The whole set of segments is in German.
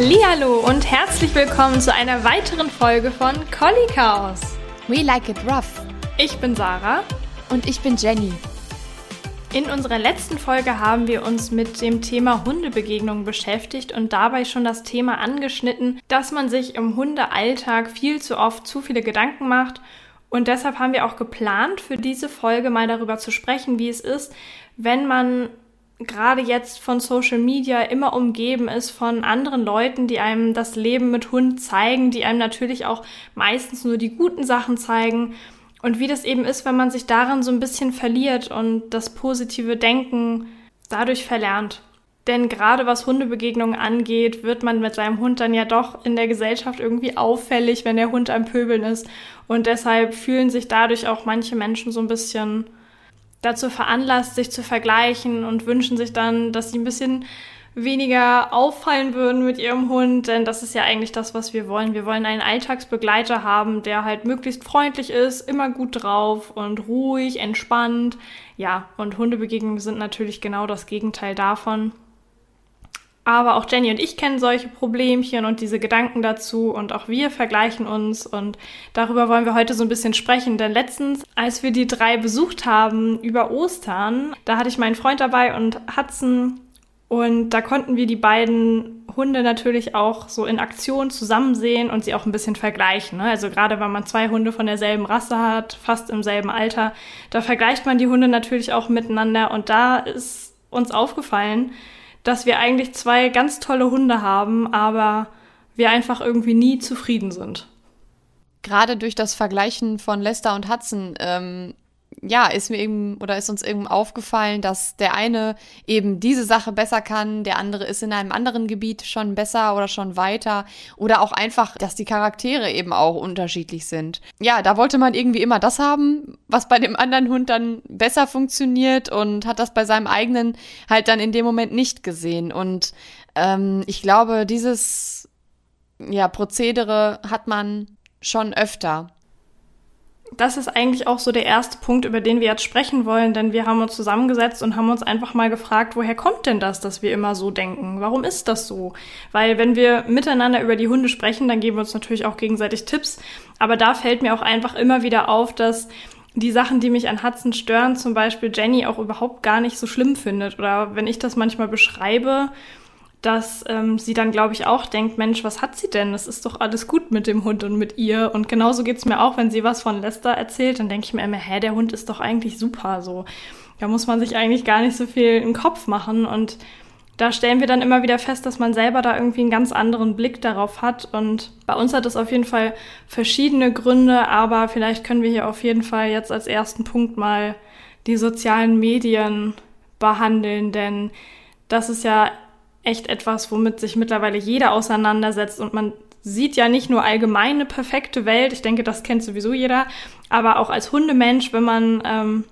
Hallo und herzlich willkommen zu einer weiteren Folge von Collie Chaos. We like it rough. Ich bin Sarah und ich bin Jenny. In unserer letzten Folge haben wir uns mit dem Thema Hundebegegnungen beschäftigt und dabei schon das Thema angeschnitten, dass man sich im Hundealltag viel zu oft zu viele Gedanken macht und deshalb haben wir auch geplant, für diese Folge mal darüber zu sprechen, wie es ist, wenn man gerade jetzt von Social Media immer umgeben ist von anderen Leuten, die einem das Leben mit Hund zeigen, die einem natürlich auch meistens nur die guten Sachen zeigen. Und wie das eben ist, wenn man sich darin so ein bisschen verliert und das positive Denken dadurch verlernt. Denn gerade was Hundebegegnungen angeht, wird man mit seinem Hund dann ja doch in der Gesellschaft irgendwie auffällig, wenn der Hund am Pöbeln ist. Und deshalb fühlen sich dadurch auch manche Menschen so ein bisschen dazu veranlasst, sich zu vergleichen und wünschen sich dann, dass sie ein bisschen weniger auffallen würden mit ihrem Hund, denn das ist ja eigentlich das, was wir wollen. Wir wollen einen Alltagsbegleiter haben, der halt möglichst freundlich ist, immer gut drauf und ruhig, entspannt. Ja, und Hundebegegnungen sind natürlich genau das Gegenteil davon. Aber auch Jenny und ich kennen solche Problemchen und diese Gedanken dazu und auch wir vergleichen uns und darüber wollen wir heute so ein bisschen sprechen. Denn letztens, als wir die drei besucht haben über Ostern, da hatte ich meinen Freund dabei und Hudson und da konnten wir die beiden Hunde natürlich auch so in Aktion zusammen sehen und sie auch ein bisschen vergleichen. Ne? Also gerade wenn man zwei Hunde von derselben Rasse hat, fast im selben Alter, da vergleicht man die Hunde natürlich auch miteinander und da ist uns aufgefallen, dass wir eigentlich zwei ganz tolle Hunde haben, aber wir einfach irgendwie nie zufrieden sind. Gerade durch das Vergleichen von Lester und Hudson ähm, ja, ist mir eben oder ist uns eben aufgefallen, dass der eine eben diese Sache besser kann, der andere ist in einem anderen Gebiet schon besser oder schon weiter oder auch einfach, dass die Charaktere eben auch unterschiedlich sind. Ja, da wollte man irgendwie immer das haben, was bei dem anderen Hund dann besser funktioniert und hat das bei seinem eigenen halt dann in dem Moment nicht gesehen. Und ähm, ich glaube, dieses ja, Prozedere hat man schon öfter das ist eigentlich auch so der erste Punkt, über den wir jetzt sprechen wollen, denn wir haben uns zusammengesetzt und haben uns einfach mal gefragt, woher kommt denn das, dass wir immer so denken? Warum ist das so? Weil wenn wir miteinander über die Hunde sprechen, dann geben wir uns natürlich auch gegenseitig Tipps, aber da fällt mir auch einfach immer wieder auf, dass die Sachen, die mich an Hudson stören, zum Beispiel Jenny auch überhaupt gar nicht so schlimm findet. Oder wenn ich das manchmal beschreibe, dass ähm, sie dann, glaube ich, auch denkt, Mensch, was hat sie denn? Es ist doch alles gut mit dem Hund und mit ihr. Und genauso geht's mir auch, wenn sie was von Lester erzählt, dann denke ich mir immer, hä, der Hund ist doch eigentlich super. So, da muss man sich eigentlich gar nicht so viel im Kopf machen. Und da stellen wir dann immer wieder fest, dass man selber da irgendwie einen ganz anderen Blick darauf hat. Und bei uns hat es auf jeden Fall verschiedene Gründe, aber vielleicht können wir hier auf jeden Fall jetzt als ersten Punkt mal die sozialen Medien behandeln, denn das ist ja echt etwas, womit sich mittlerweile jeder auseinandersetzt und man sieht ja nicht nur allgemein eine perfekte Welt, ich denke, das kennt sowieso jeder, aber auch als Hundemensch, wenn man ähm,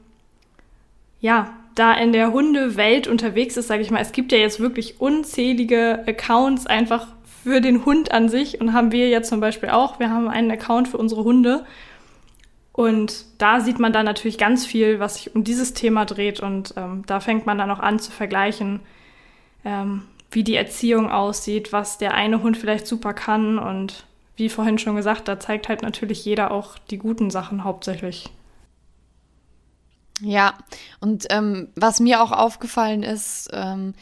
ja da in der Hundewelt unterwegs ist, sage ich mal, es gibt ja jetzt wirklich unzählige Accounts einfach für den Hund an sich und haben wir jetzt zum Beispiel auch. Wir haben einen Account für unsere Hunde und da sieht man dann natürlich ganz viel, was sich um dieses Thema dreht und ähm, da fängt man dann auch an zu vergleichen. Ähm, wie die Erziehung aussieht, was der eine Hund vielleicht super kann und wie vorhin schon gesagt, da zeigt halt natürlich jeder auch die guten Sachen hauptsächlich. Ja, und ähm, was mir auch aufgefallen ist, ähm,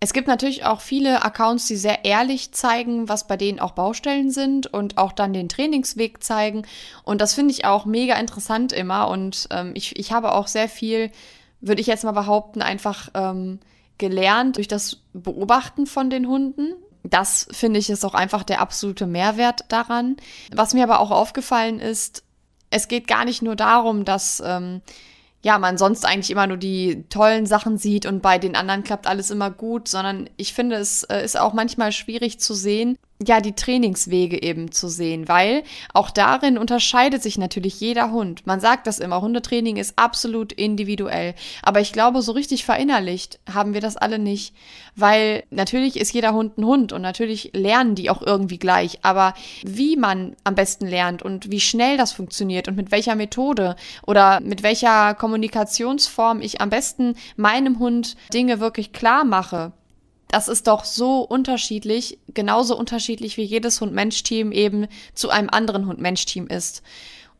es gibt natürlich auch viele Accounts, die sehr ehrlich zeigen, was bei denen auch Baustellen sind und auch dann den Trainingsweg zeigen. Und das finde ich auch mega interessant immer. Und ähm, ich, ich habe auch sehr viel, würde ich jetzt mal behaupten, einfach ähm, gelernt durch das Beobachten von den Hunden. Das finde ich ist auch einfach der absolute Mehrwert daran. Was mir aber auch aufgefallen ist, es geht gar nicht nur darum, dass ähm, ja, man sonst eigentlich immer nur die tollen Sachen sieht und bei den anderen klappt alles immer gut, sondern ich finde, es äh, ist auch manchmal schwierig zu sehen, ja, die Trainingswege eben zu sehen, weil auch darin unterscheidet sich natürlich jeder Hund. Man sagt das immer, Hundetraining ist absolut individuell. Aber ich glaube, so richtig verinnerlicht haben wir das alle nicht, weil natürlich ist jeder Hund ein Hund und natürlich lernen die auch irgendwie gleich. Aber wie man am besten lernt und wie schnell das funktioniert und mit welcher Methode oder mit welcher Kommunikationsform ich am besten meinem Hund Dinge wirklich klar mache, das ist doch so unterschiedlich, genauso unterschiedlich wie jedes Hund-Mensch-Team eben zu einem anderen Hund-Mensch-Team ist.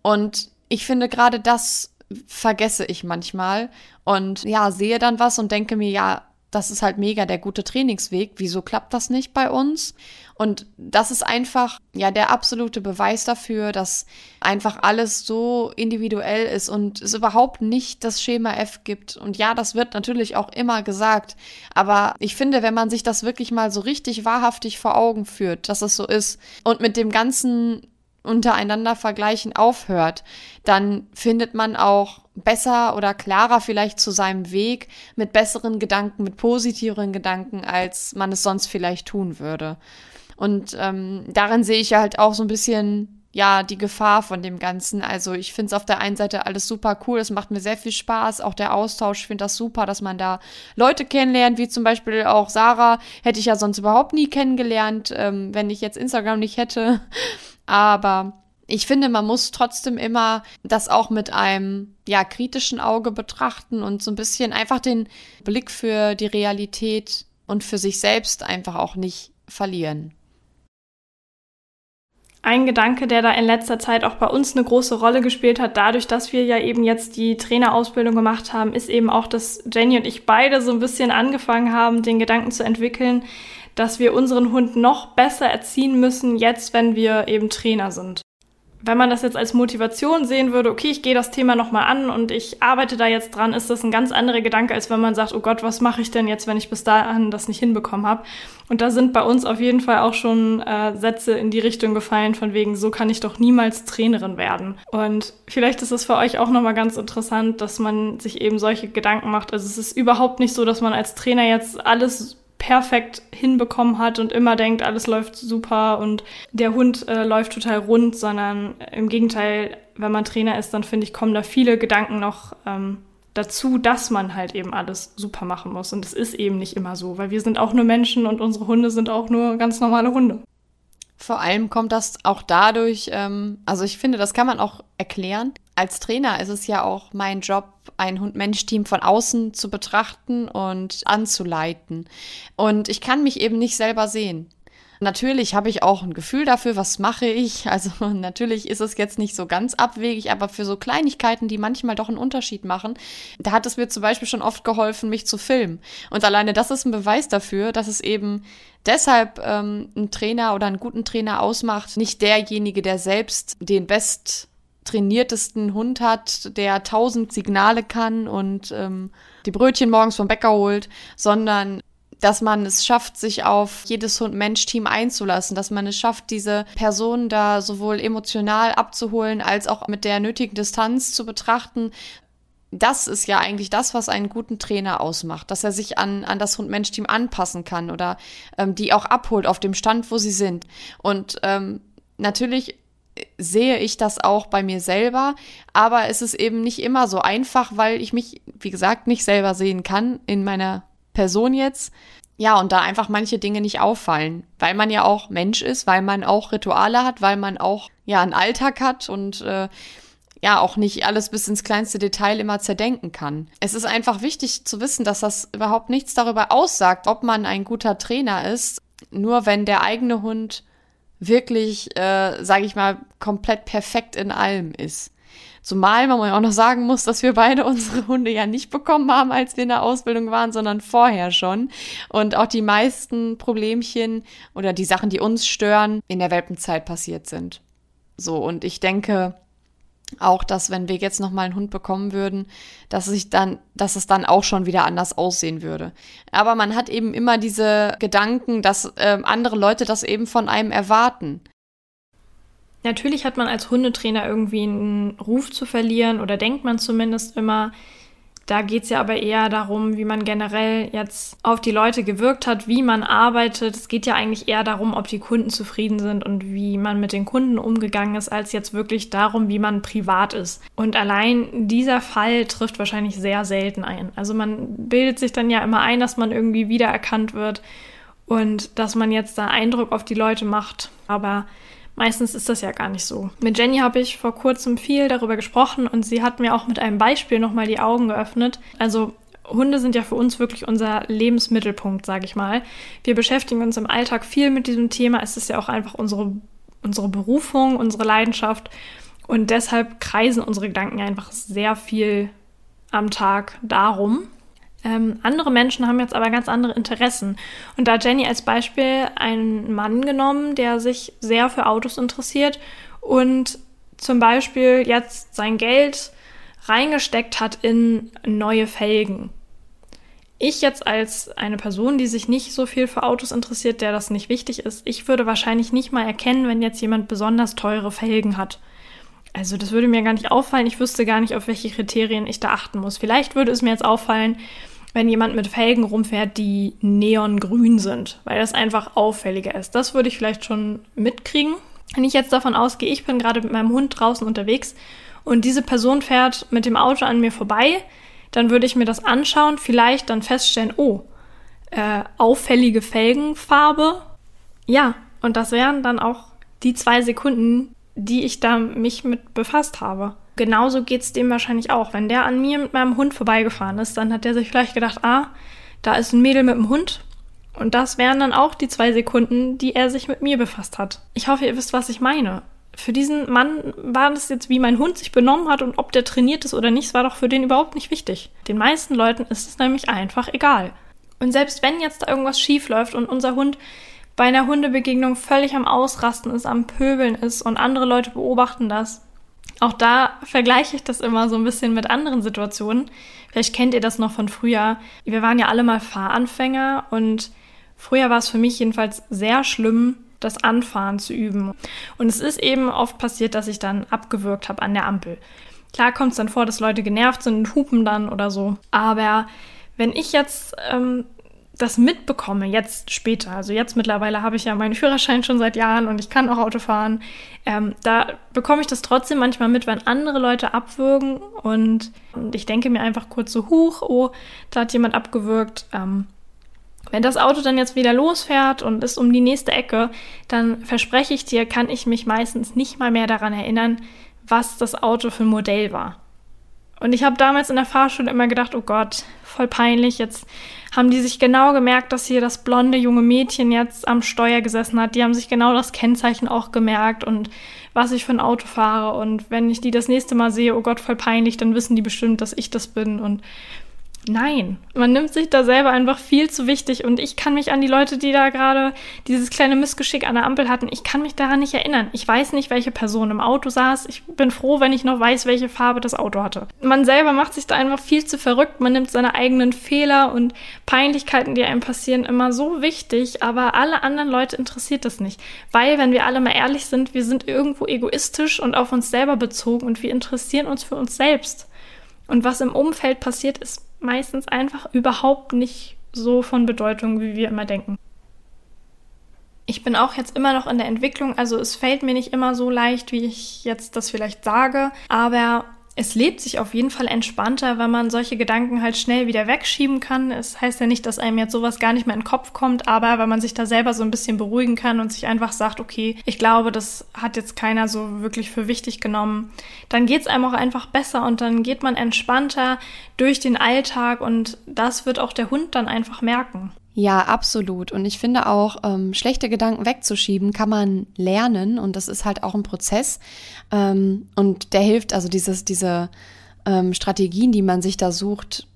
Und ich finde gerade das vergesse ich manchmal und ja, sehe dann was und denke mir, ja, das ist halt mega der gute Trainingsweg. Wieso klappt das nicht bei uns? Und das ist einfach, ja, der absolute Beweis dafür, dass einfach alles so individuell ist und es überhaupt nicht das Schema F gibt. Und ja, das wird natürlich auch immer gesagt. Aber ich finde, wenn man sich das wirklich mal so richtig wahrhaftig vor Augen führt, dass es so ist und mit dem ganzen untereinander vergleichen aufhört, dann findet man auch besser oder klarer vielleicht zu seinem Weg mit besseren Gedanken, mit positiveren Gedanken, als man es sonst vielleicht tun würde. Und ähm, darin sehe ich halt auch so ein bisschen ja, die Gefahr von dem Ganzen. Also ich finde es auf der einen Seite alles super cool, es macht mir sehr viel Spaß, auch der Austausch, ich finde das super, dass man da Leute kennenlernt, wie zum Beispiel auch Sarah, hätte ich ja sonst überhaupt nie kennengelernt, ähm, wenn ich jetzt Instagram nicht hätte. Aber ich finde, man muss trotzdem immer das auch mit einem ja kritischen Auge betrachten und so ein bisschen einfach den Blick für die Realität und für sich selbst einfach auch nicht verlieren. Ein Gedanke, der da in letzter Zeit auch bei uns eine große Rolle gespielt hat, dadurch, dass wir ja eben jetzt die Trainerausbildung gemacht haben, ist eben auch, dass Jenny und ich beide so ein bisschen angefangen haben, den Gedanken zu entwickeln, dass wir unseren Hund noch besser erziehen müssen, jetzt, wenn wir eben Trainer sind wenn man das jetzt als Motivation sehen würde, okay, ich gehe das Thema nochmal an und ich arbeite da jetzt dran, ist das ein ganz anderer Gedanke, als wenn man sagt, oh Gott, was mache ich denn jetzt, wenn ich bis dahin das nicht hinbekommen habe. Und da sind bei uns auf jeden Fall auch schon äh, Sätze in die Richtung gefallen, von wegen, so kann ich doch niemals Trainerin werden. Und vielleicht ist es für euch auch nochmal ganz interessant, dass man sich eben solche Gedanken macht. Also es ist überhaupt nicht so, dass man als Trainer jetzt alles perfekt hinbekommen hat und immer denkt, alles läuft super und der Hund äh, läuft total rund, sondern im Gegenteil, wenn man Trainer ist, dann finde ich, kommen da viele Gedanken noch ähm, dazu, dass man halt eben alles super machen muss. Und es ist eben nicht immer so, weil wir sind auch nur Menschen und unsere Hunde sind auch nur ganz normale Hunde. Vor allem kommt das auch dadurch, ähm, also ich finde, das kann man auch erklären, als Trainer ist es ja auch mein Job, ein Hund-Mensch-Team von außen zu betrachten und anzuleiten. Und ich kann mich eben nicht selber sehen. Natürlich habe ich auch ein Gefühl dafür, was mache ich. Also natürlich ist es jetzt nicht so ganz abwegig, aber für so Kleinigkeiten, die manchmal doch einen Unterschied machen, da hat es mir zum Beispiel schon oft geholfen, mich zu filmen. Und alleine das ist ein Beweis dafür, dass es eben deshalb ähm, einen Trainer oder einen guten Trainer ausmacht, nicht derjenige, der selbst den best trainiertesten Hund hat, der tausend Signale kann und ähm, die Brötchen morgens vom Bäcker holt, sondern dass man es schafft, sich auf jedes Hund-Mensch-Team einzulassen, dass man es schafft, diese Person da sowohl emotional abzuholen als auch mit der nötigen Distanz zu betrachten. Das ist ja eigentlich das, was einen guten Trainer ausmacht, dass er sich an, an das Hund-Mensch-Team anpassen kann oder ähm, die auch abholt auf dem Stand, wo sie sind. Und ähm, natürlich sehe ich das auch bei mir selber, aber es ist eben nicht immer so einfach, weil ich mich, wie gesagt, nicht selber sehen kann in meiner Person jetzt. Ja, und da einfach manche Dinge nicht auffallen, weil man ja auch Mensch ist, weil man auch Rituale hat, weil man auch ja einen Alltag hat und äh, ja auch nicht alles bis ins kleinste Detail immer zerdenken kann. Es ist einfach wichtig zu wissen, dass das überhaupt nichts darüber aussagt, ob man ein guter Trainer ist, nur wenn der eigene Hund wirklich, äh, sage ich mal, komplett perfekt in allem ist. Zumal man auch noch sagen muss, dass wir beide unsere Hunde ja nicht bekommen haben, als wir in der Ausbildung waren, sondern vorher schon. Und auch die meisten Problemchen oder die Sachen, die uns stören, in der Welpenzeit passiert sind. So, und ich denke, auch, dass wenn wir jetzt noch mal einen Hund bekommen würden, dass sich dann, dass es dann auch schon wieder anders aussehen würde. Aber man hat eben immer diese Gedanken, dass äh, andere Leute das eben von einem erwarten. Natürlich hat man als Hundetrainer irgendwie einen Ruf zu verlieren oder denkt man zumindest immer. Da geht es ja aber eher darum, wie man generell jetzt auf die Leute gewirkt hat, wie man arbeitet. Es geht ja eigentlich eher darum, ob die Kunden zufrieden sind und wie man mit den Kunden umgegangen ist, als jetzt wirklich darum, wie man privat ist. Und allein dieser Fall trifft wahrscheinlich sehr selten ein. Also man bildet sich dann ja immer ein, dass man irgendwie wiedererkannt wird und dass man jetzt da Eindruck auf die Leute macht. Aber Meistens ist das ja gar nicht so. Mit Jenny habe ich vor kurzem viel darüber gesprochen und sie hat mir auch mit einem Beispiel nochmal die Augen geöffnet. Also Hunde sind ja für uns wirklich unser Lebensmittelpunkt, sage ich mal. Wir beschäftigen uns im Alltag viel mit diesem Thema. Es ist ja auch einfach unsere, unsere Berufung, unsere Leidenschaft. Und deshalb kreisen unsere Gedanken einfach sehr viel am Tag darum. Ähm, andere Menschen haben jetzt aber ganz andere Interessen. Und da Jenny als Beispiel einen Mann genommen, der sich sehr für Autos interessiert und zum Beispiel jetzt sein Geld reingesteckt hat in neue Felgen. Ich jetzt als eine Person, die sich nicht so viel für Autos interessiert, der das nicht wichtig ist, ich würde wahrscheinlich nicht mal erkennen, wenn jetzt jemand besonders teure Felgen hat. Also das würde mir gar nicht auffallen. Ich wüsste gar nicht, auf welche Kriterien ich da achten muss. Vielleicht würde es mir jetzt auffallen, wenn jemand mit Felgen rumfährt, die neongrün sind, weil das einfach auffälliger ist. Das würde ich vielleicht schon mitkriegen. Wenn ich jetzt davon ausgehe, ich bin gerade mit meinem Hund draußen unterwegs und diese Person fährt mit dem Auto an mir vorbei, dann würde ich mir das anschauen, vielleicht dann feststellen, oh, äh, auffällige Felgenfarbe. Ja, und das wären dann auch die zwei Sekunden, die ich da mich mit befasst habe. Genauso geht es dem wahrscheinlich auch. Wenn der an mir mit meinem Hund vorbeigefahren ist, dann hat der sich vielleicht gedacht, ah, da ist ein Mädel mit dem Hund. Und das wären dann auch die zwei Sekunden, die er sich mit mir befasst hat. Ich hoffe, ihr wisst, was ich meine. Für diesen Mann war das jetzt, wie mein Hund sich benommen hat und ob der trainiert ist oder nicht, war doch für den überhaupt nicht wichtig. Den meisten Leuten ist es nämlich einfach egal. Und selbst wenn jetzt da irgendwas schief läuft und unser Hund bei einer Hundebegegnung völlig am Ausrasten ist, am Pöbeln ist und andere Leute beobachten das, auch da vergleiche ich das immer so ein bisschen mit anderen Situationen. Vielleicht kennt ihr das noch von früher. Wir waren ja alle mal Fahranfänger und früher war es für mich jedenfalls sehr schlimm, das Anfahren zu üben. Und es ist eben oft passiert, dass ich dann abgewürgt habe an der Ampel. Klar kommt es dann vor, dass Leute genervt sind und hupen dann oder so. Aber wenn ich jetzt ähm, das mitbekomme, jetzt später, also jetzt mittlerweile habe ich ja meinen Führerschein schon seit Jahren und ich kann auch Auto fahren, ähm, da bekomme ich das trotzdem manchmal mit, wenn andere Leute abwürgen und, und ich denke mir einfach kurz so, huch, oh, da hat jemand abgewürgt. Ähm, wenn das Auto dann jetzt wieder losfährt und ist um die nächste Ecke, dann verspreche ich dir, kann ich mich meistens nicht mal mehr daran erinnern, was das Auto für ein Modell war. Und ich habe damals in der Fahrschule immer gedacht, oh Gott, voll peinlich. Jetzt haben die sich genau gemerkt, dass hier das blonde junge Mädchen jetzt am Steuer gesessen hat. Die haben sich genau das Kennzeichen auch gemerkt und was ich für ein Auto fahre. Und wenn ich die das nächste Mal sehe, oh Gott, voll peinlich, dann wissen die bestimmt, dass ich das bin. Und Nein, man nimmt sich da selber einfach viel zu wichtig und ich kann mich an die Leute, die da gerade dieses kleine Missgeschick an der Ampel hatten, ich kann mich daran nicht erinnern. Ich weiß nicht, welche Person im Auto saß. Ich bin froh, wenn ich noch weiß, welche Farbe das Auto hatte. Man selber macht sich da einfach viel zu verrückt. Man nimmt seine eigenen Fehler und Peinlichkeiten, die einem passieren, immer so wichtig, aber alle anderen Leute interessiert das nicht. Weil, wenn wir alle mal ehrlich sind, wir sind irgendwo egoistisch und auf uns selber bezogen und wir interessieren uns für uns selbst. Und was im Umfeld passiert, ist meistens einfach überhaupt nicht so von Bedeutung, wie wir immer denken. Ich bin auch jetzt immer noch in der Entwicklung, also es fällt mir nicht immer so leicht, wie ich jetzt das vielleicht sage, aber es lebt sich auf jeden Fall entspannter, wenn man solche Gedanken halt schnell wieder wegschieben kann. Es heißt ja nicht, dass einem jetzt sowas gar nicht mehr in den Kopf kommt, aber wenn man sich da selber so ein bisschen beruhigen kann und sich einfach sagt, okay, ich glaube, das hat jetzt keiner so wirklich für wichtig genommen, dann geht es einem auch einfach besser und dann geht man entspannter durch den Alltag und das wird auch der Hund dann einfach merken. Ja, absolut. Und ich finde auch, ähm, schlechte Gedanken wegzuschieben kann man lernen und das ist halt auch ein Prozess. Ähm, und der hilft, also dieses, diese ähm, Strategien, die man sich da sucht,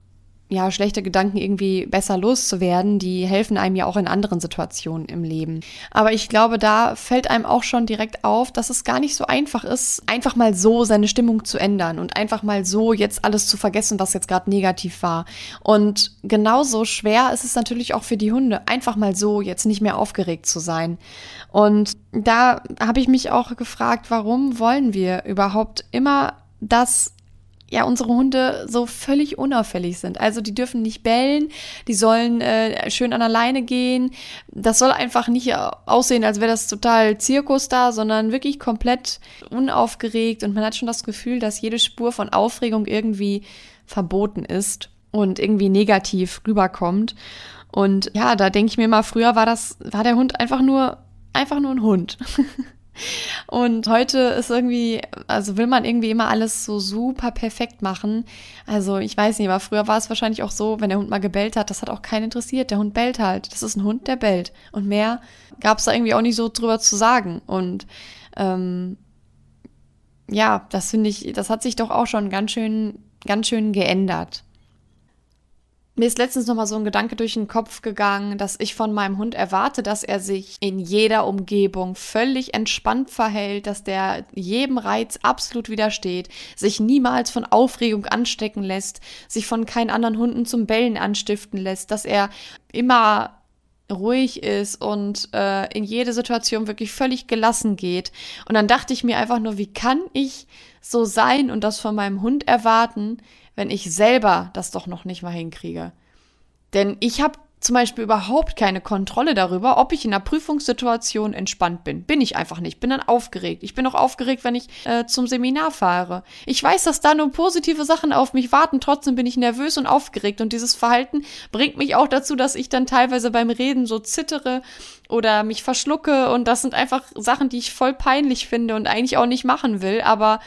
ja, schlechte Gedanken irgendwie besser loszuwerden, die helfen einem ja auch in anderen Situationen im Leben. Aber ich glaube, da fällt einem auch schon direkt auf, dass es gar nicht so einfach ist, einfach mal so seine Stimmung zu ändern und einfach mal so jetzt alles zu vergessen, was jetzt gerade negativ war. Und genauso schwer ist es natürlich auch für die Hunde, einfach mal so jetzt nicht mehr aufgeregt zu sein. Und da habe ich mich auch gefragt, warum wollen wir überhaupt immer das ja unsere Hunde so völlig unauffällig sind. Also die dürfen nicht bellen, die sollen äh, schön an der Leine gehen. Das soll einfach nicht aussehen, als wäre das total Zirkus da, sondern wirklich komplett unaufgeregt und man hat schon das Gefühl, dass jede Spur von Aufregung irgendwie verboten ist und irgendwie negativ rüberkommt. Und ja, da denke ich mir mal, früher war das, war der Hund einfach nur, einfach nur ein Hund. Und heute ist irgendwie, also will man irgendwie immer alles so super perfekt machen. Also ich weiß nicht, aber früher war es wahrscheinlich auch so, wenn der Hund mal gebellt hat, das hat auch keinen interessiert. Der Hund bellt halt. Das ist ein Hund, der bellt. Und mehr gab es da irgendwie auch nicht so drüber zu sagen. Und ähm, ja, das finde ich, das hat sich doch auch schon ganz schön, ganz schön geändert. Mir ist letztens noch mal so ein Gedanke durch den Kopf gegangen, dass ich von meinem Hund erwarte, dass er sich in jeder Umgebung völlig entspannt verhält, dass der jedem Reiz absolut widersteht, sich niemals von Aufregung anstecken lässt, sich von keinen anderen Hunden zum Bellen anstiften lässt, dass er immer ruhig ist und äh, in jede Situation wirklich völlig gelassen geht. Und dann dachte ich mir einfach nur, wie kann ich so sein und das von meinem Hund erwarten, wenn ich selber das doch noch nicht mal hinkriege. Denn ich habe zum Beispiel überhaupt keine Kontrolle darüber, ob ich in einer Prüfungssituation entspannt bin. Bin ich einfach nicht. Bin dann aufgeregt. Ich bin auch aufgeregt, wenn ich äh, zum Seminar fahre. Ich weiß, dass da nur positive Sachen auf mich warten. Trotzdem bin ich nervös und aufgeregt. Und dieses Verhalten bringt mich auch dazu, dass ich dann teilweise beim Reden so zittere oder mich verschlucke. Und das sind einfach Sachen, die ich voll peinlich finde und eigentlich auch nicht machen will. Aber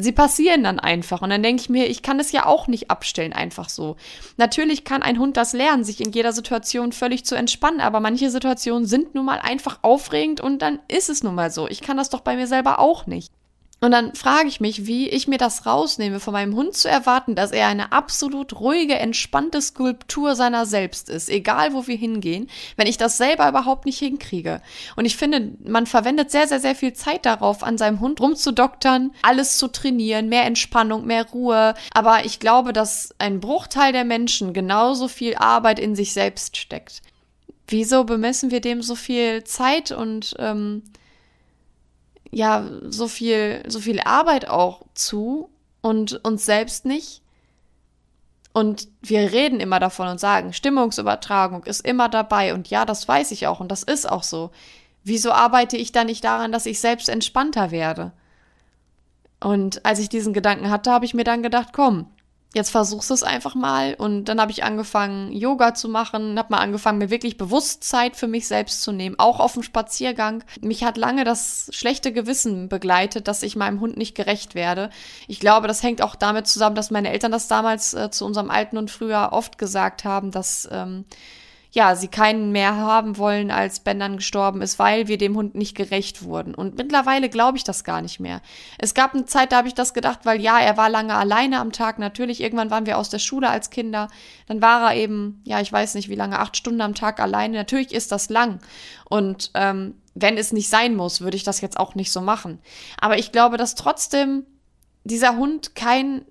Sie passieren dann einfach. Und dann denke ich mir, ich kann es ja auch nicht abstellen, einfach so. Natürlich kann ein Hund das lernen, sich in jeder Situation völlig zu entspannen, aber manche Situationen sind nun mal einfach aufregend und dann ist es nun mal so. Ich kann das doch bei mir selber auch nicht. Und dann frage ich mich, wie ich mir das rausnehme, von meinem Hund zu erwarten, dass er eine absolut ruhige, entspannte Skulptur seiner selbst ist, egal wo wir hingehen, wenn ich das selber überhaupt nicht hinkriege. Und ich finde, man verwendet sehr, sehr, sehr viel Zeit darauf, an seinem Hund rumzudoktern, alles zu trainieren, mehr Entspannung, mehr Ruhe. Aber ich glaube, dass ein Bruchteil der Menschen genauso viel Arbeit in sich selbst steckt. Wieso bemessen wir dem so viel Zeit und ähm, ja so viel, so viel Arbeit auch zu und uns selbst nicht. Und wir reden immer davon und sagen, Stimmungsübertragung ist immer dabei. Und ja, das weiß ich auch und das ist auch so. Wieso arbeite ich da nicht daran, dass ich selbst entspannter werde? Und als ich diesen Gedanken hatte, habe ich mir dann gedacht, komm, jetzt versuchst du es einfach mal. Und dann habe ich angefangen, Yoga zu machen, habe mal angefangen, mir wirklich bewusst Zeit für mich selbst zu nehmen, auch auf dem Spaziergang. Mich hat lange das schlechte Gewissen begleitet, dass ich meinem Hund nicht gerecht werde. Ich glaube, das hängt auch damit zusammen, dass meine Eltern das damals äh, zu unserem Alten und früher oft gesagt haben, dass ähm, ja, sie keinen mehr haben wollen, als Ben dann gestorben ist, weil wir dem Hund nicht gerecht wurden. Und mittlerweile glaube ich das gar nicht mehr. Es gab eine Zeit, da habe ich das gedacht, weil ja, er war lange alleine am Tag. Natürlich, irgendwann waren wir aus der Schule als Kinder. Dann war er eben, ja, ich weiß nicht wie lange, acht Stunden am Tag alleine. Natürlich ist das lang. Und ähm, wenn es nicht sein muss, würde ich das jetzt auch nicht so machen. Aber ich glaube, dass trotzdem dieser Hund kein,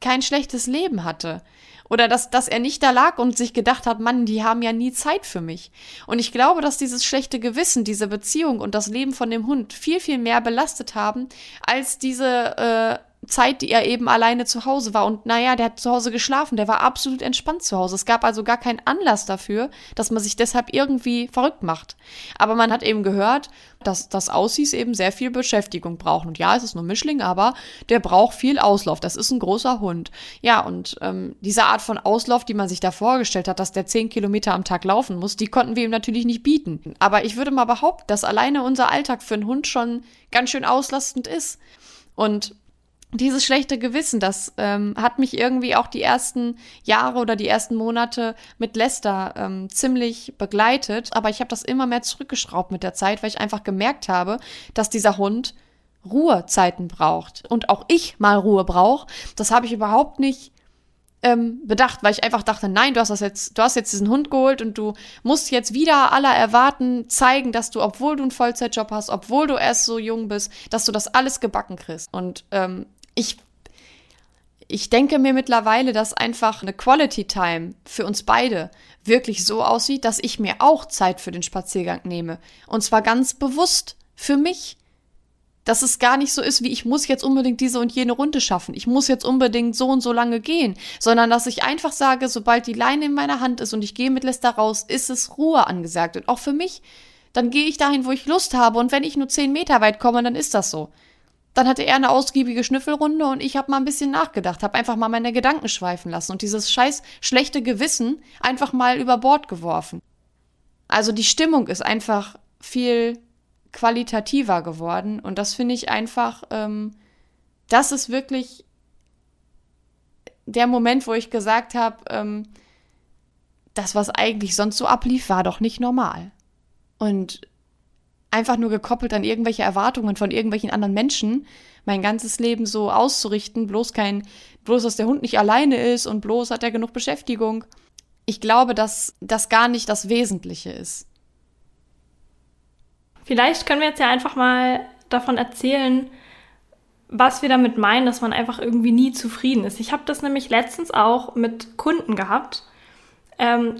kein schlechtes Leben hatte. Oder dass, dass er nicht da lag und sich gedacht hat, Mann, die haben ja nie Zeit für mich. Und ich glaube, dass dieses schlechte Gewissen, diese Beziehung und das Leben von dem Hund viel, viel mehr belastet haben, als diese äh, Zeit, die er eben alleine zu Hause war. Und naja, der hat zu Hause geschlafen, der war absolut entspannt zu Hause. Es gab also gar keinen Anlass dafür, dass man sich deshalb irgendwie verrückt macht. Aber man hat eben gehört, dass das Aussies eben sehr viel Beschäftigung braucht. Und ja, es ist nur Mischling, aber der braucht viel Auslauf. Das ist ein großer Hund. Ja, und ähm, diese Art von Auslauf, die man sich da vorgestellt hat, dass der zehn Kilometer am Tag laufen muss, die konnten wir ihm natürlich nicht bieten. Aber ich würde mal behaupten, dass alleine unser Alltag für einen Hund schon ganz schön auslastend ist. Und dieses schlechte Gewissen, das ähm, hat mich irgendwie auch die ersten Jahre oder die ersten Monate mit Lester ähm, ziemlich begleitet. Aber ich habe das immer mehr zurückgeschraubt mit der Zeit, weil ich einfach gemerkt habe, dass dieser Hund Ruhezeiten braucht und auch ich mal Ruhe brauche. Das habe ich überhaupt nicht ähm, bedacht, weil ich einfach dachte, nein, du hast das jetzt, du hast jetzt diesen Hund geholt und du musst jetzt wieder aller erwarten zeigen, dass du, obwohl du einen Vollzeitjob hast, obwohl du erst so jung bist, dass du das alles gebacken kriegst. Und ähm, ich, ich denke mir mittlerweile, dass einfach eine Quality Time für uns beide wirklich so aussieht, dass ich mir auch Zeit für den Spaziergang nehme. Und zwar ganz bewusst für mich. Dass es gar nicht so ist, wie ich muss jetzt unbedingt diese und jene Runde schaffen. Ich muss jetzt unbedingt so und so lange gehen. Sondern dass ich einfach sage, sobald die Leine in meiner Hand ist und ich gehe mit Lester raus, ist es Ruhe angesagt. Und auch für mich, dann gehe ich dahin, wo ich Lust habe. Und wenn ich nur zehn Meter weit komme, dann ist das so. Dann hatte er eine ausgiebige Schnüffelrunde und ich habe mal ein bisschen nachgedacht, habe einfach mal meine Gedanken schweifen lassen und dieses scheiß schlechte Gewissen einfach mal über Bord geworfen. Also die Stimmung ist einfach viel qualitativer geworden. Und das finde ich einfach, ähm, das ist wirklich der Moment, wo ich gesagt habe, ähm, das, was eigentlich sonst so ablief, war doch nicht normal. Und einfach nur gekoppelt an irgendwelche Erwartungen von irgendwelchen anderen Menschen, mein ganzes Leben so auszurichten, bloß kein, bloß dass der Hund nicht alleine ist und bloß hat er genug Beschäftigung. Ich glaube, dass das gar nicht das Wesentliche ist. Vielleicht können wir jetzt ja einfach mal davon erzählen, was wir damit meinen, dass man einfach irgendwie nie zufrieden ist. Ich habe das nämlich letztens auch mit Kunden gehabt. Ähm,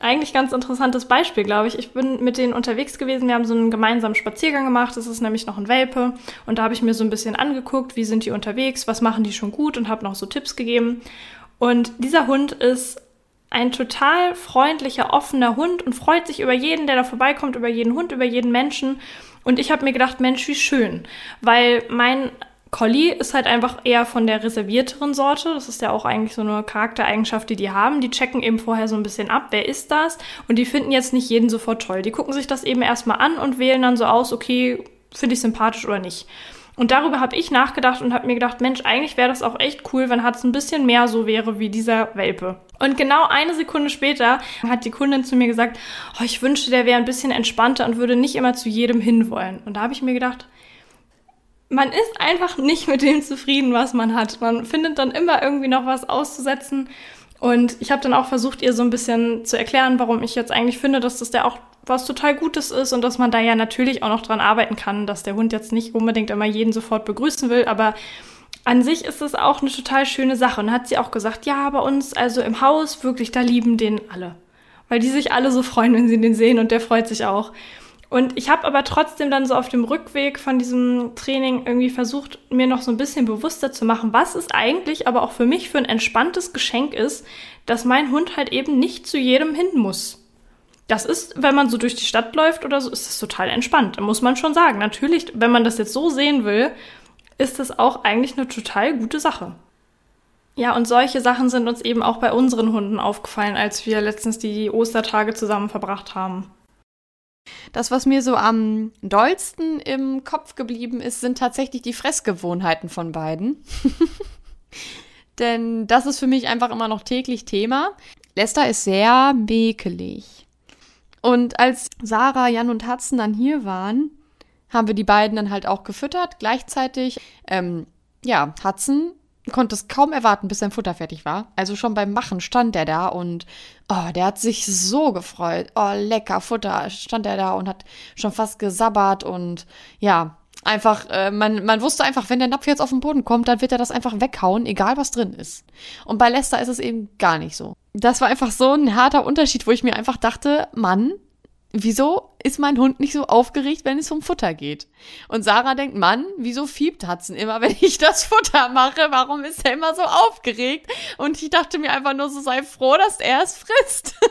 eigentlich ganz interessantes Beispiel, glaube ich. Ich bin mit denen unterwegs gewesen. Wir haben so einen gemeinsamen Spaziergang gemacht. Das ist nämlich noch ein Welpe. Und da habe ich mir so ein bisschen angeguckt, wie sind die unterwegs, was machen die schon gut und habe noch so Tipps gegeben. Und dieser Hund ist ein total freundlicher, offener Hund und freut sich über jeden, der da vorbeikommt, über jeden Hund, über jeden Menschen. Und ich habe mir gedacht, Mensch, wie schön. Weil mein Collie ist halt einfach eher von der reservierteren Sorte. Das ist ja auch eigentlich so eine Charaktereigenschaft, die die haben. Die checken eben vorher so ein bisschen ab, wer ist das? Und die finden jetzt nicht jeden sofort toll. Die gucken sich das eben erstmal an und wählen dann so aus, okay, finde ich sympathisch oder nicht. Und darüber habe ich nachgedacht und habe mir gedacht, Mensch, eigentlich wäre das auch echt cool, wenn Hatz ein bisschen mehr so wäre wie dieser Welpe. Und genau eine Sekunde später hat die Kundin zu mir gesagt, oh, ich wünschte, der wäre ein bisschen entspannter und würde nicht immer zu jedem hinwollen. Und da habe ich mir gedacht, man ist einfach nicht mit dem zufrieden, was man hat. Man findet dann immer irgendwie noch was auszusetzen. Und ich habe dann auch versucht, ihr so ein bisschen zu erklären, warum ich jetzt eigentlich finde, dass das ja auch was total Gutes ist und dass man da ja natürlich auch noch dran arbeiten kann, dass der Hund jetzt nicht unbedingt immer jeden sofort begrüßen will, aber an sich ist es auch eine total schöne Sache. Und hat sie auch gesagt, ja, bei uns, also im Haus, wirklich, da lieben den alle. Weil die sich alle so freuen, wenn sie den sehen und der freut sich auch. Und ich habe aber trotzdem dann so auf dem Rückweg von diesem Training irgendwie versucht, mir noch so ein bisschen bewusster zu machen, was es eigentlich aber auch für mich für ein entspanntes Geschenk ist, dass mein Hund halt eben nicht zu jedem hin muss. Das ist, wenn man so durch die Stadt läuft oder so, ist das total entspannt, muss man schon sagen. Natürlich, wenn man das jetzt so sehen will, ist das auch eigentlich eine total gute Sache. Ja, und solche Sachen sind uns eben auch bei unseren Hunden aufgefallen, als wir letztens die Ostertage zusammen verbracht haben. Das, was mir so am dollsten im Kopf geblieben ist, sind tatsächlich die Fressgewohnheiten von beiden. Denn das ist für mich einfach immer noch täglich Thema. Lester ist sehr mäkelig. Und als Sarah, Jan und Hudson dann hier waren, haben wir die beiden dann halt auch gefüttert. Gleichzeitig, ähm, ja, Hudson konnte es kaum erwarten, bis sein Futter fertig war. Also schon beim Machen stand er da und oh, der hat sich so gefreut. Oh, lecker Futter. Stand er da und hat schon fast gesabbert und ja, einfach, äh, man, man wusste einfach, wenn der Napf jetzt auf den Boden kommt, dann wird er das einfach weghauen, egal was drin ist. Und bei Lester ist es eben gar nicht so. Das war einfach so ein harter Unterschied, wo ich mir einfach dachte, Mann, wieso ist mein Hund nicht so aufgeregt, wenn es um Futter geht? Und Sarah denkt, Mann, wieso fiebt Hudson immer, wenn ich das Futter mache? Warum ist er immer so aufgeregt? Und ich dachte mir einfach nur so, sei froh, dass er es frisst.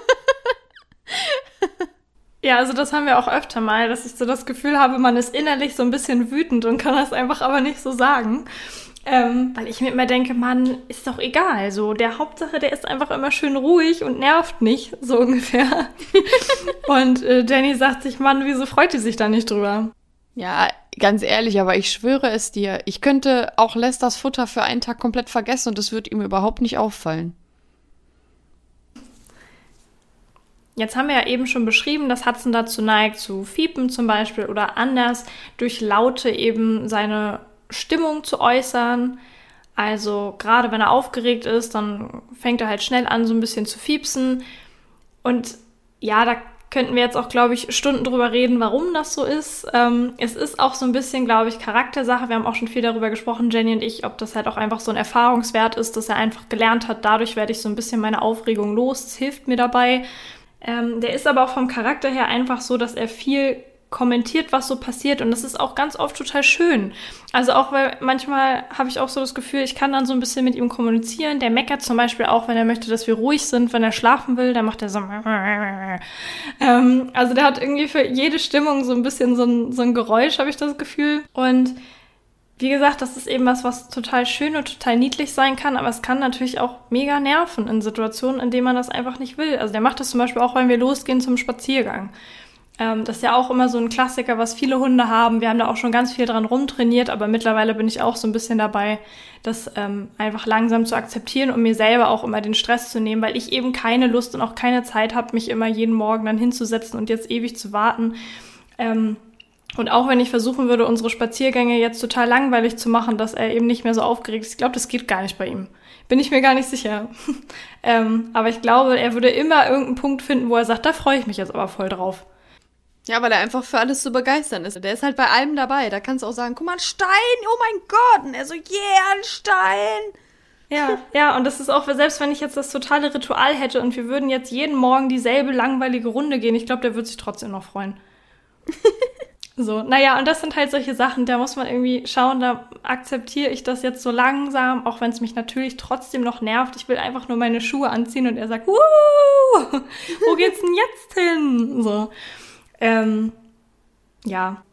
Ja, also das haben wir auch öfter mal, dass ich so das Gefühl habe, man ist innerlich so ein bisschen wütend und kann das einfach aber nicht so sagen. Ähm, weil ich mir immer denke, Mann, ist doch egal. So, der Hauptsache, der ist einfach immer schön ruhig und nervt nicht, so ungefähr. und äh, Jenny sagt sich, Mann, wieso freut die sich da nicht drüber? Ja, ganz ehrlich, aber ich schwöre es dir, ich könnte auch Lesters Futter für einen Tag komplett vergessen und es wird ihm überhaupt nicht auffallen. Jetzt haben wir ja eben schon beschrieben, dass Hudson dazu neigt, zu fiepen zum Beispiel oder anders durch Laute eben seine Stimmung zu äußern. Also gerade wenn er aufgeregt ist, dann fängt er halt schnell an, so ein bisschen zu fiepsen. Und ja, da könnten wir jetzt auch, glaube ich, Stunden drüber reden, warum das so ist. Ähm, es ist auch so ein bisschen, glaube ich, Charaktersache. Wir haben auch schon viel darüber gesprochen, Jenny und ich, ob das halt auch einfach so ein Erfahrungswert ist, dass er einfach gelernt hat, dadurch werde ich so ein bisschen meine Aufregung los. Es hilft mir dabei. Ähm, der ist aber auch vom Charakter her einfach so, dass er viel kommentiert, was so passiert. Und das ist auch ganz oft total schön. Also auch, weil manchmal habe ich auch so das Gefühl, ich kann dann so ein bisschen mit ihm kommunizieren. Der meckert zum Beispiel auch, wenn er möchte, dass wir ruhig sind. Wenn er schlafen will, dann macht er so. Ähm, also der hat irgendwie für jede Stimmung so ein bisschen so ein, so ein Geräusch, habe ich das Gefühl. Und wie gesagt, das ist eben was, was total schön und total niedlich sein kann, aber es kann natürlich auch mega nerven in Situationen, in denen man das einfach nicht will. Also der macht das zum Beispiel auch, wenn wir losgehen zum Spaziergang. Ähm, das ist ja auch immer so ein Klassiker, was viele Hunde haben. Wir haben da auch schon ganz viel dran rumtrainiert, aber mittlerweile bin ich auch so ein bisschen dabei, das ähm, einfach langsam zu akzeptieren und mir selber auch immer den Stress zu nehmen, weil ich eben keine Lust und auch keine Zeit habe, mich immer jeden Morgen dann hinzusetzen und jetzt ewig zu warten. Ähm, und auch wenn ich versuchen würde, unsere Spaziergänge jetzt total langweilig zu machen, dass er eben nicht mehr so aufgeregt ist, ich glaube, das geht gar nicht bei ihm. Bin ich mir gar nicht sicher. ähm, aber ich glaube, er würde immer irgendeinen Punkt finden, wo er sagt, da freue ich mich jetzt aber voll drauf. Ja, weil er einfach für alles zu begeistern ist. Der ist halt bei allem dabei. Da kannst du auch sagen, guck mal, ein Stein, oh mein Gott. Und er so, yeah, ein Stein. Ja, ja, und das ist auch, selbst wenn ich jetzt das totale Ritual hätte und wir würden jetzt jeden Morgen dieselbe langweilige Runde gehen, ich glaube, der würde sich trotzdem noch freuen. so, naja, und das sind halt solche Sachen, da muss man irgendwie schauen, da akzeptiere ich das jetzt so langsam, auch wenn es mich natürlich trotzdem noch nervt. Ich will einfach nur meine Schuhe anziehen und er sagt, Wuh, wo geht's denn jetzt hin? So. Ähm, ja,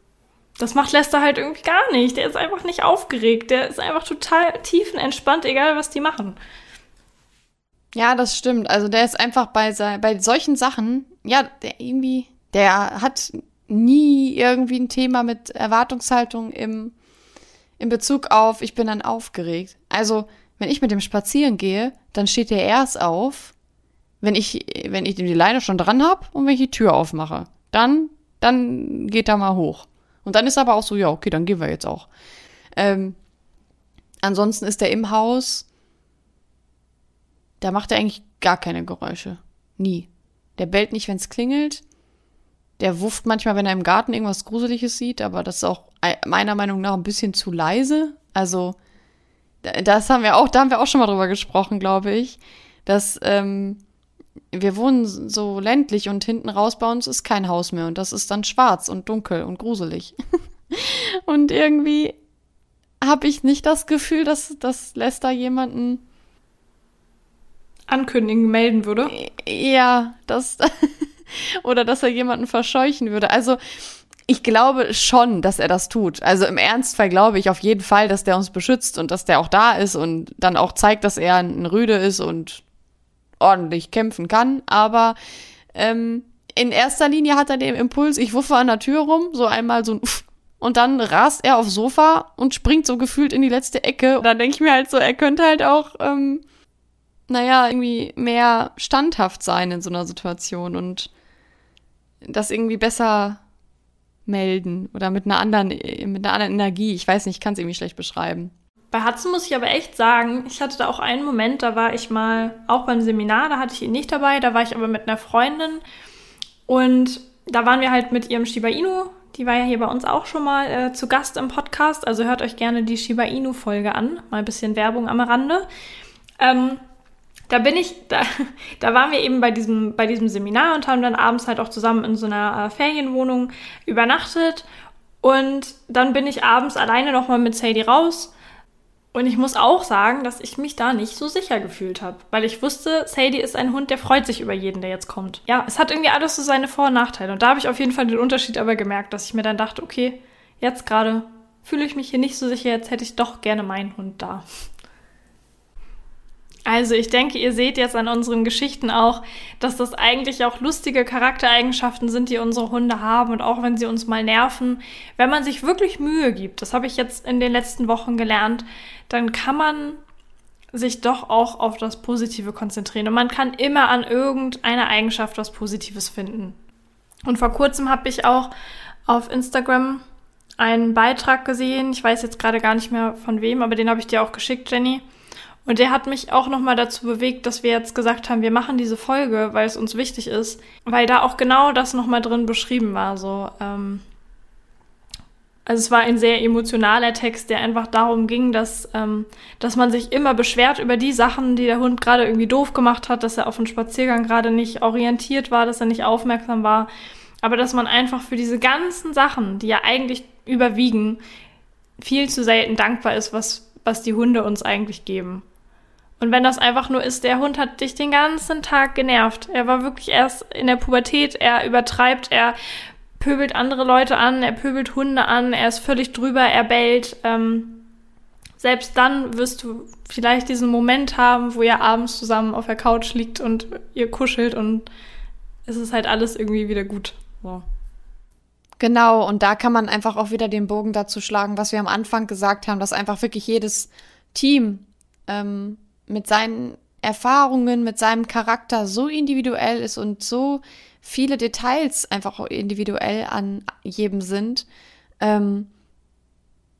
das macht Lester halt irgendwie gar nicht. Der ist einfach nicht aufgeregt. Der ist einfach total tiefenentspannt, egal was die machen. Ja, das stimmt. Also der ist einfach bei, bei solchen Sachen, ja, der irgendwie, der hat nie irgendwie ein Thema mit Erwartungshaltung im, in Bezug auf, ich bin dann aufgeregt. Also, wenn ich mit dem spazieren gehe, dann steht der erst auf, wenn ich, wenn ich die Leine schon dran habe und wenn ich die Tür aufmache dann, dann geht er mal hoch. Und dann ist aber auch so, ja, okay, dann gehen wir jetzt auch. Ähm, ansonsten ist er im Haus, da macht er eigentlich gar keine Geräusche. Nie. Der bellt nicht, wenn es klingelt. Der wufft manchmal, wenn er im Garten irgendwas Gruseliges sieht, aber das ist auch meiner Meinung nach ein bisschen zu leise. Also, das haben wir auch, da haben wir auch schon mal drüber gesprochen, glaube ich, dass ähm, wir wohnen so ländlich und hinten raus bei uns ist kein Haus mehr und das ist dann schwarz und dunkel und gruselig. und irgendwie habe ich nicht das Gefühl, dass, dass Lester jemanden ankündigen, melden würde. Ja, das oder dass er jemanden verscheuchen würde. Also ich glaube schon, dass er das tut. Also im Ernstfall glaube ich auf jeden Fall, dass der uns beschützt und dass der auch da ist und dann auch zeigt, dass er ein Rüde ist und ordentlich kämpfen kann, aber ähm, in erster Linie hat er den Impuls, ich wuffe an der Tür rum, so einmal so ein Uff, und dann rast er aufs Sofa und springt so gefühlt in die letzte Ecke. Und dann denke ich mir halt so, er könnte halt auch, ähm, naja, irgendwie mehr standhaft sein in so einer Situation und das irgendwie besser melden oder mit einer anderen, mit einer anderen Energie. Ich weiß nicht, ich kann es irgendwie schlecht beschreiben. Bei Hudson muss ich aber echt sagen, ich hatte da auch einen Moment, da war ich mal auch beim Seminar, da hatte ich ihn nicht dabei, da war ich aber mit einer Freundin und da waren wir halt mit ihrem Shiba Inu, die war ja hier bei uns auch schon mal äh, zu Gast im Podcast, also hört euch gerne die Shiba Inu Folge an, mal ein bisschen Werbung am Rande. Ähm, da bin ich, da, da waren wir eben bei diesem, bei diesem Seminar und haben dann abends halt auch zusammen in so einer äh, Ferienwohnung übernachtet. Und dann bin ich abends alleine nochmal mit Sadie raus und ich muss auch sagen, dass ich mich da nicht so sicher gefühlt habe, weil ich wusste, Sadie ist ein Hund, der freut sich über jeden, der jetzt kommt. Ja, es hat irgendwie alles so seine Vor- und Nachteile. Und da habe ich auf jeden Fall den Unterschied aber gemerkt, dass ich mir dann dachte, okay, jetzt gerade fühle ich mich hier nicht so sicher, jetzt hätte ich doch gerne meinen Hund da. Also ich denke, ihr seht jetzt an unseren Geschichten auch, dass das eigentlich auch lustige Charaktereigenschaften sind, die unsere Hunde haben und auch wenn sie uns mal nerven, wenn man sich wirklich Mühe gibt, das habe ich jetzt in den letzten Wochen gelernt, dann kann man sich doch auch auf das Positive konzentrieren. Und man kann immer an irgendeiner Eigenschaft was Positives finden. Und vor kurzem habe ich auch auf Instagram einen Beitrag gesehen, ich weiß jetzt gerade gar nicht mehr von wem, aber den habe ich dir auch geschickt, Jenny und der hat mich auch nochmal dazu bewegt, dass wir jetzt gesagt haben, wir machen diese Folge, weil es uns wichtig ist, weil da auch genau das nochmal drin beschrieben war. So, ähm, also es war ein sehr emotionaler Text, der einfach darum ging, dass, ähm, dass man sich immer beschwert über die Sachen, die der Hund gerade irgendwie doof gemacht hat, dass er auf dem Spaziergang gerade nicht orientiert war, dass er nicht aufmerksam war. Aber dass man einfach für diese ganzen Sachen, die ja eigentlich überwiegen, viel zu selten dankbar ist, was, was die Hunde uns eigentlich geben. Und wenn das einfach nur ist, der Hund hat dich den ganzen Tag genervt. Er war wirklich erst in der Pubertät, er übertreibt, er pöbelt andere Leute an, er pöbelt Hunde an, er ist völlig drüber, er bellt. Ähm, selbst dann wirst du vielleicht diesen Moment haben, wo ihr abends zusammen auf der Couch liegt und ihr kuschelt und es ist halt alles irgendwie wieder gut. So. Genau, und da kann man einfach auch wieder den Bogen dazu schlagen, was wir am Anfang gesagt haben, dass einfach wirklich jedes Team ähm, mit seinen Erfahrungen, mit seinem Charakter so individuell ist und so viele Details einfach individuell an jedem sind, ähm,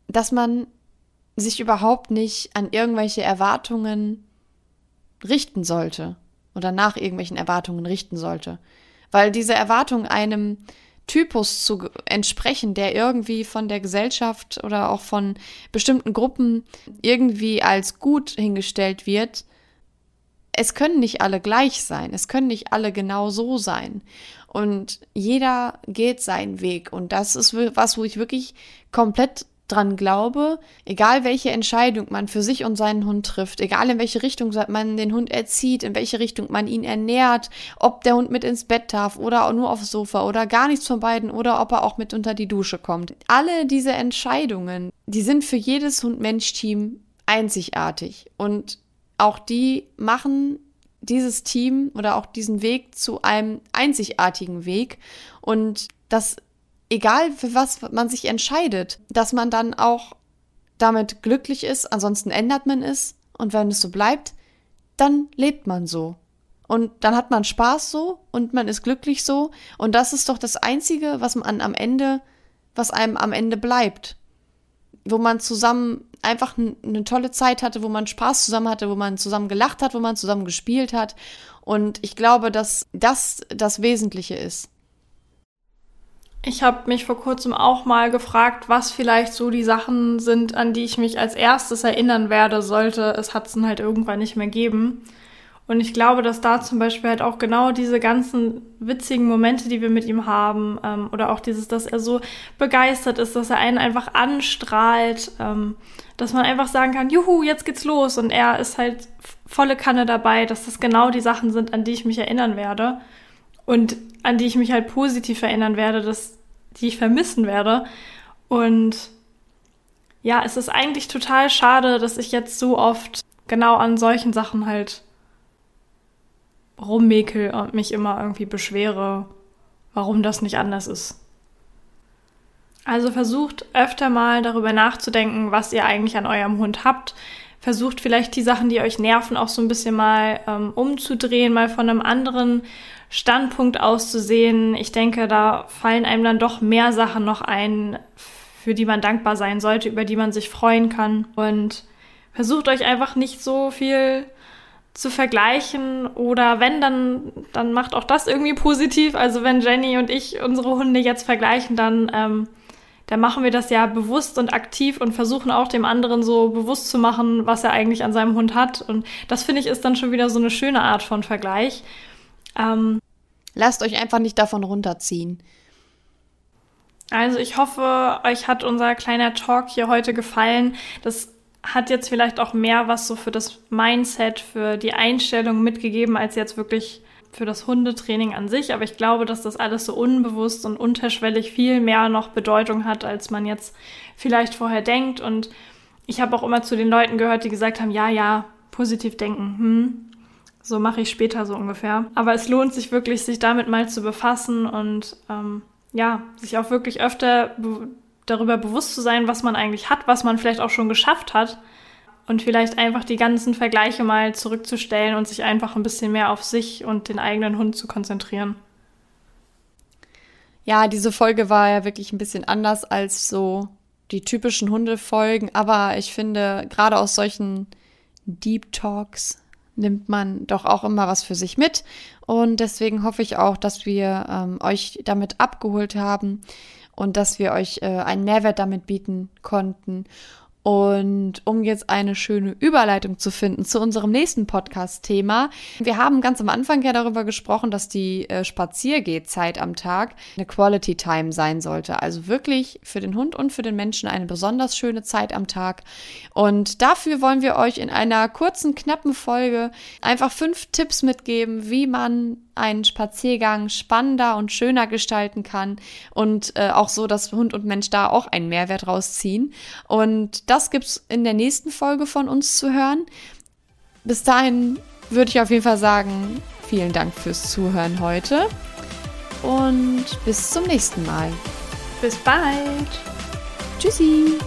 dass man sich überhaupt nicht an irgendwelche Erwartungen richten sollte oder nach irgendwelchen Erwartungen richten sollte. Weil diese Erwartung einem Typus zu entsprechen, der irgendwie von der Gesellschaft oder auch von bestimmten Gruppen irgendwie als gut hingestellt wird, es können nicht alle gleich sein, es können nicht alle genau so sein. Und jeder geht seinen Weg. Und das ist was, wo ich wirklich komplett dran glaube, egal welche Entscheidung man für sich und seinen Hund trifft, egal in welche Richtung man den Hund erzieht, in welche Richtung man ihn ernährt, ob der Hund mit ins Bett darf oder nur aufs Sofa oder gar nichts von beiden oder ob er auch mit unter die Dusche kommt. Alle diese Entscheidungen, die sind für jedes Hund-Mensch-Team einzigartig und auch die machen dieses Team oder auch diesen Weg zu einem einzigartigen Weg und das egal für was man sich entscheidet, dass man dann auch damit glücklich ist, ansonsten ändert man es und wenn es so bleibt, dann lebt man so. Und dann hat man Spaß so und man ist glücklich so und das ist doch das einzige, was man am Ende, was einem am Ende bleibt. Wo man zusammen einfach eine tolle Zeit hatte, wo man Spaß zusammen hatte, wo man zusammen gelacht hat, wo man zusammen gespielt hat. Und ich glaube, dass das das Wesentliche ist. Ich habe mich vor kurzem auch mal gefragt, was vielleicht so die Sachen sind, an die ich mich als erstes erinnern werde, sollte es Hudson halt irgendwann nicht mehr geben. Und ich glaube, dass da zum Beispiel halt auch genau diese ganzen witzigen Momente, die wir mit ihm haben, ähm, oder auch dieses, dass er so begeistert ist, dass er einen einfach anstrahlt, ähm, dass man einfach sagen kann, juhu, jetzt geht's los. Und er ist halt volle Kanne dabei, dass das genau die Sachen sind, an die ich mich erinnern werde. Und an die ich mich halt positiv erinnern werde, dass die ich vermissen werde. Und ja, es ist eigentlich total schade, dass ich jetzt so oft genau an solchen Sachen halt rummäkel und mich immer irgendwie beschwere, warum das nicht anders ist. Also versucht öfter mal darüber nachzudenken, was ihr eigentlich an eurem Hund habt. Versucht vielleicht die Sachen, die euch nerven, auch so ein bisschen mal ähm, umzudrehen, mal von einem anderen Standpunkt auszusehen. Ich denke, da fallen einem dann doch mehr Sachen noch ein, für die man dankbar sein sollte, über die man sich freuen kann. Und versucht euch einfach nicht so viel zu vergleichen oder wenn, dann, dann macht auch das irgendwie positiv. Also wenn Jenny und ich unsere Hunde jetzt vergleichen, dann, ähm, dann machen wir das ja bewusst und aktiv und versuchen auch dem anderen so bewusst zu machen, was er eigentlich an seinem Hund hat. Und das finde ich ist dann schon wieder so eine schöne Art von Vergleich. Ähm, Lasst euch einfach nicht davon runterziehen. Also ich hoffe, euch hat unser kleiner Talk hier heute gefallen. Das hat jetzt vielleicht auch mehr was so für das Mindset, für die Einstellung mitgegeben, als jetzt wirklich für das Hundetraining an sich. Aber ich glaube, dass das alles so unbewusst und unterschwellig viel mehr noch Bedeutung hat, als man jetzt vielleicht vorher denkt. Und ich habe auch immer zu den Leuten gehört, die gesagt haben, ja, ja, positiv denken. Hm, so mache ich später so ungefähr. Aber es lohnt sich wirklich, sich damit mal zu befassen und ähm, ja, sich auch wirklich öfter be darüber bewusst zu sein, was man eigentlich hat, was man vielleicht auch schon geschafft hat. Und vielleicht einfach die ganzen Vergleiche mal zurückzustellen und sich einfach ein bisschen mehr auf sich und den eigenen Hund zu konzentrieren. Ja, diese Folge war ja wirklich ein bisschen anders als so die typischen Hundefolgen, aber ich finde, gerade aus solchen Deep Talks nimmt man doch auch immer was für sich mit. Und deswegen hoffe ich auch, dass wir ähm, euch damit abgeholt haben und dass wir euch äh, einen Mehrwert damit bieten konnten. Und um jetzt eine schöne Überleitung zu finden zu unserem nächsten Podcast-Thema. Wir haben ganz am Anfang ja darüber gesprochen, dass die äh, Spaziergehzeit am Tag eine Quality Time sein sollte. Also wirklich für den Hund und für den Menschen eine besonders schöne Zeit am Tag. Und dafür wollen wir euch in einer kurzen, knappen Folge einfach fünf Tipps mitgeben, wie man einen Spaziergang spannender und schöner gestalten kann und äh, auch so, dass Hund und Mensch da auch einen Mehrwert rausziehen. Und das gibt's in der nächsten Folge von uns zu hören. Bis dahin würde ich auf jeden Fall sagen, vielen Dank fürs Zuhören heute und bis zum nächsten Mal. Bis bald. Tschüssi.